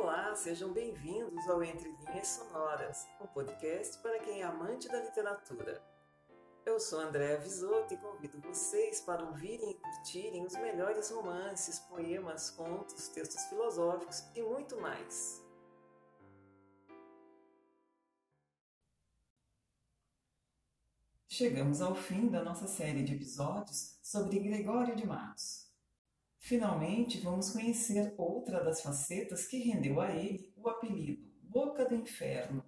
Olá, sejam bem-vindos ao Entre Linhas Sonoras, um podcast para quem é amante da literatura. Eu sou Andréa Visoto e convido vocês para ouvirem e curtirem os melhores romances, poemas, contos, textos filosóficos e muito mais. Chegamos ao fim da nossa série de episódios sobre Gregório de Matos. Finalmente, vamos conhecer outra das facetas que rendeu a ele o apelido Boca do Inferno.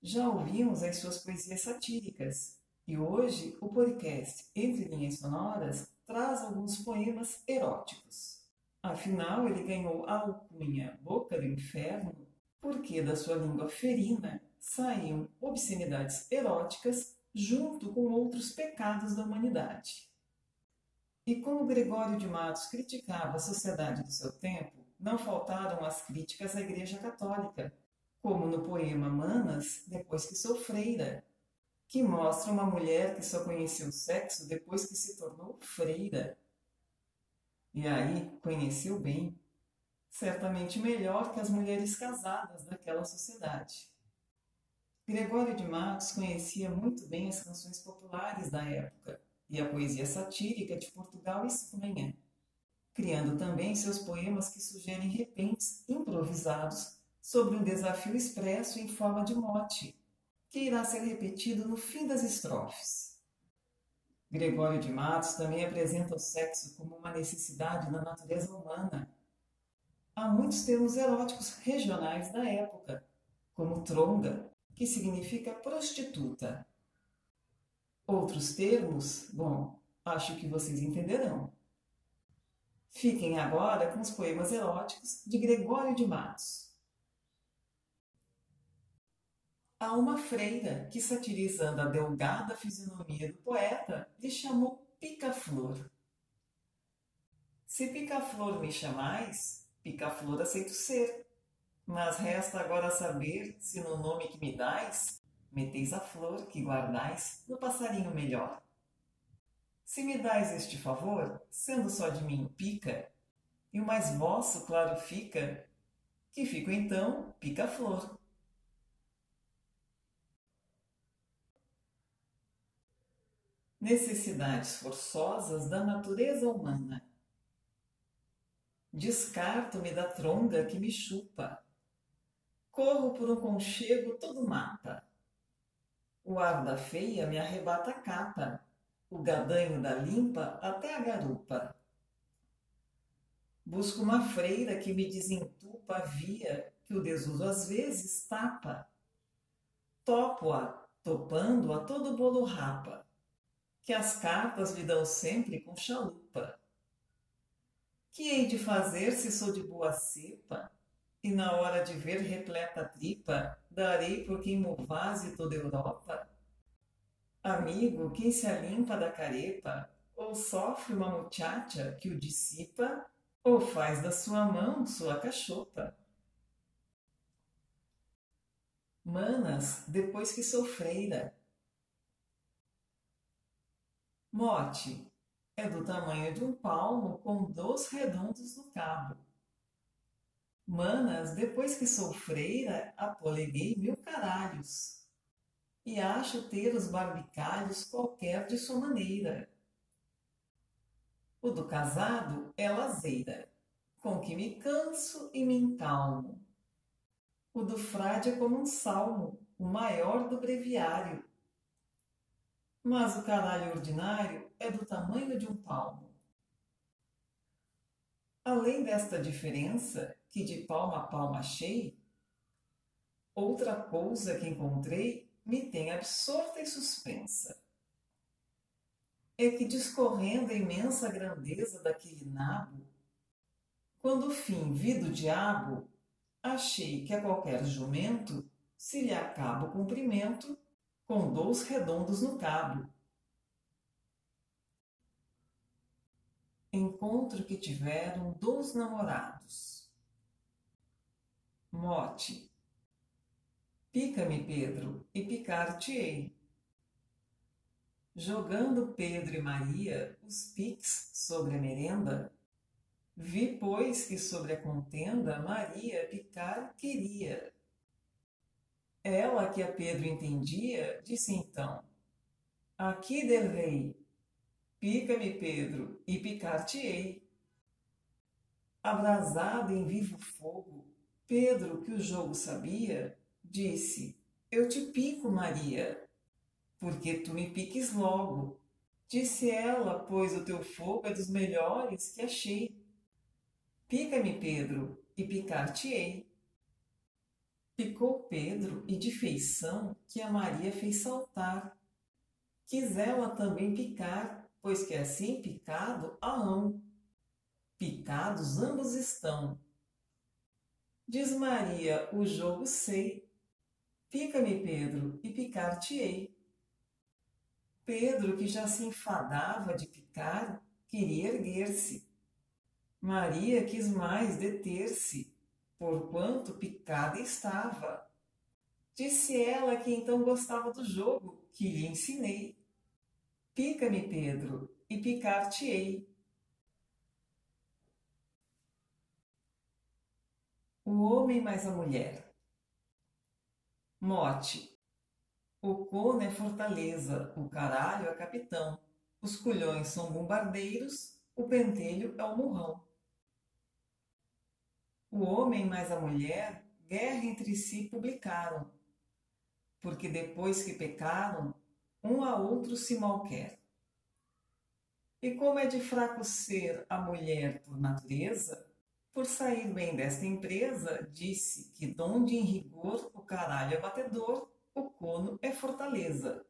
Já ouvimos as suas poesias satíricas e hoje o podcast Entre Linhas Sonoras traz alguns poemas eróticos. Afinal, ele ganhou a alcunha Boca do Inferno porque da sua língua ferina saíam obscenidades eróticas junto com outros pecados da humanidade. E como Gregório de Matos criticava a sociedade do seu tempo, não faltaram as críticas à Igreja Católica, como no poema Manas, depois que sou freira, que mostra uma mulher que só conheceu o sexo depois que se tornou freira. E aí conheceu bem, certamente melhor que as mulheres casadas daquela sociedade. Gregório de Matos conhecia muito bem as canções populares da época e a poesia satírica de Portugal e Espanha, criando também seus poemas que sugerem repentes improvisados sobre um desafio expresso em forma de mote, que irá ser repetido no fim das estrofes. Gregório de Matos também apresenta o sexo como uma necessidade na natureza humana. Há muitos termos eróticos regionais da época, como tronga, que significa prostituta, Outros termos, bom, acho que vocês entenderão. Fiquem agora com os poemas eróticos de Gregório de Matos. Há uma freira que, satirizando a delgada fisionomia do poeta, lhe chamou Pica-Flor. Se Pica-Flor me chamais, Pica-Flor aceito ser, mas resta agora saber se no nome que me dais meteis a flor que guardais no passarinho melhor. Se me dais este favor, sendo só de mim pica, e o mais vosso claro fica, que fico então pica-flor. Necessidades forçosas da natureza humana. Descarto-me da tronga que me chupa. Corro por um conchego todo mata o ar da feia me arrebata a capa, o gadanho da limpa até a garupa. Busco uma freira que me desentupa a via que o desuso às vezes tapa. Topo-a, topando a todo bolo rapa, que as cartas lhe dão sempre com chalupa. Que hei de fazer se sou de boa cepa? E na hora de ver repleta tripa, darei por quem movase toda Europa? Amigo, quem se alimpa da carepa, ou sofre uma muchacha que o dissipa, ou faz da sua mão sua cachopa. Manas, depois que sofreira. Mote é do tamanho de um palmo com dois redondos no cabo Manas, depois que sou freira, apoleguei mil caralhos. E acho ter os barbicalhos qualquer de sua maneira. O do casado é lazeira, com que me canso e me encalmo. O do frade é como um salmo, o maior do breviário. Mas o caralho ordinário é do tamanho de um palmo. Além desta diferença, que de palma a palma achei, outra coisa que encontrei me tem absorta e suspensa. É que discorrendo a imensa grandeza daquele nabo, quando fim vi do diabo, achei que a qualquer jumento se lhe acaba o comprimento com dous redondos no cabo. Encontro que tiveram dois namorados Mote. Pica-me, Pedro, e picar-te-ei. Jogando Pedro e Maria os piques sobre a merenda, Vi, pois, que sobre a contenda Maria picar queria. Ela, que a Pedro entendia, disse então: Aqui del rei, pica-me, Pedro, e picar-te-ei. Abrasado em vivo fogo, Pedro, que o jogo sabia, disse: Eu te pico, Maria, porque tu me piques logo. Disse ela, pois o teu fogo é dos melhores que achei. Pica-me, Pedro, e picar-te-ei. Picou Pedro, e de feição que a Maria fez saltar. Quis ela também picar, pois que assim picado a hão. Picados ambos estão. Diz Maria, o jogo sei. Pica-me, Pedro, e picar-te-ei. Pedro, que já se enfadava de picar, queria erguer-se Maria quis mais deter-se, porquanto picada estava. Disse ela que então gostava do jogo que lhe ensinei. Pica-me, Pedro, e picar-te-ei. O homem mais a mulher. Mote. O cono é fortaleza, o caralho é capitão, os culhões são bombardeiros, o pentelho é o murrão. O homem mais a mulher guerra entre si publicaram, porque depois que pecaram, um a outro se malquer. E como é de fraco ser a mulher por natureza, por sair bem desta empresa, disse que donde em rigor o caralho é batedor, o cono é fortaleza.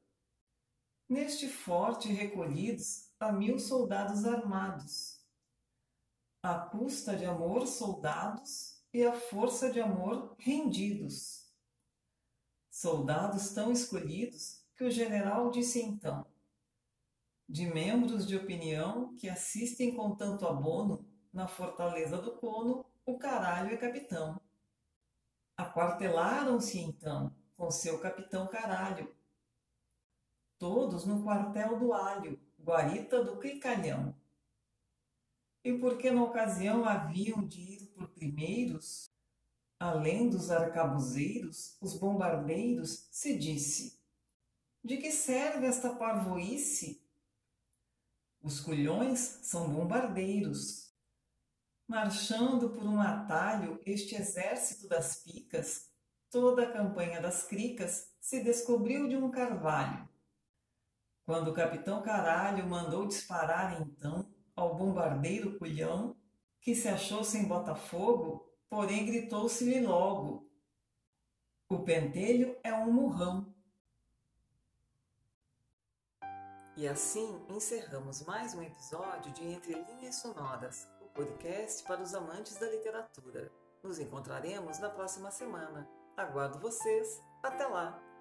Neste forte recolhidos a mil soldados armados, a custa de amor soldados e a força de amor rendidos. Soldados tão escolhidos que o general disse então: de membros de opinião que assistem com tanto abono na fortaleza do cono, o caralho é capitão. Aquartelaram-se então com seu capitão caralho. Todos no quartel do alho, guarita do cricalhão e porque na ocasião haviam de ir por primeiros, além dos arcabuzeiros, os bombardeiros, se disse: De que serve esta parvoíce? Os culhões são bombardeiros. Marchando por um atalho, este exército das picas, toda a campanha das cricas se descobriu de um carvalho. Quando o capitão Caralho mandou disparar então, ao bombardeiro culhão, que se achou sem Botafogo, porém gritou-se-lhe logo: O pentelho é um murrão. E assim encerramos mais um episódio de Entre Linhas Sonoras, podcast para os amantes da literatura. Nos encontraremos na próxima semana. Aguardo vocês. Até lá!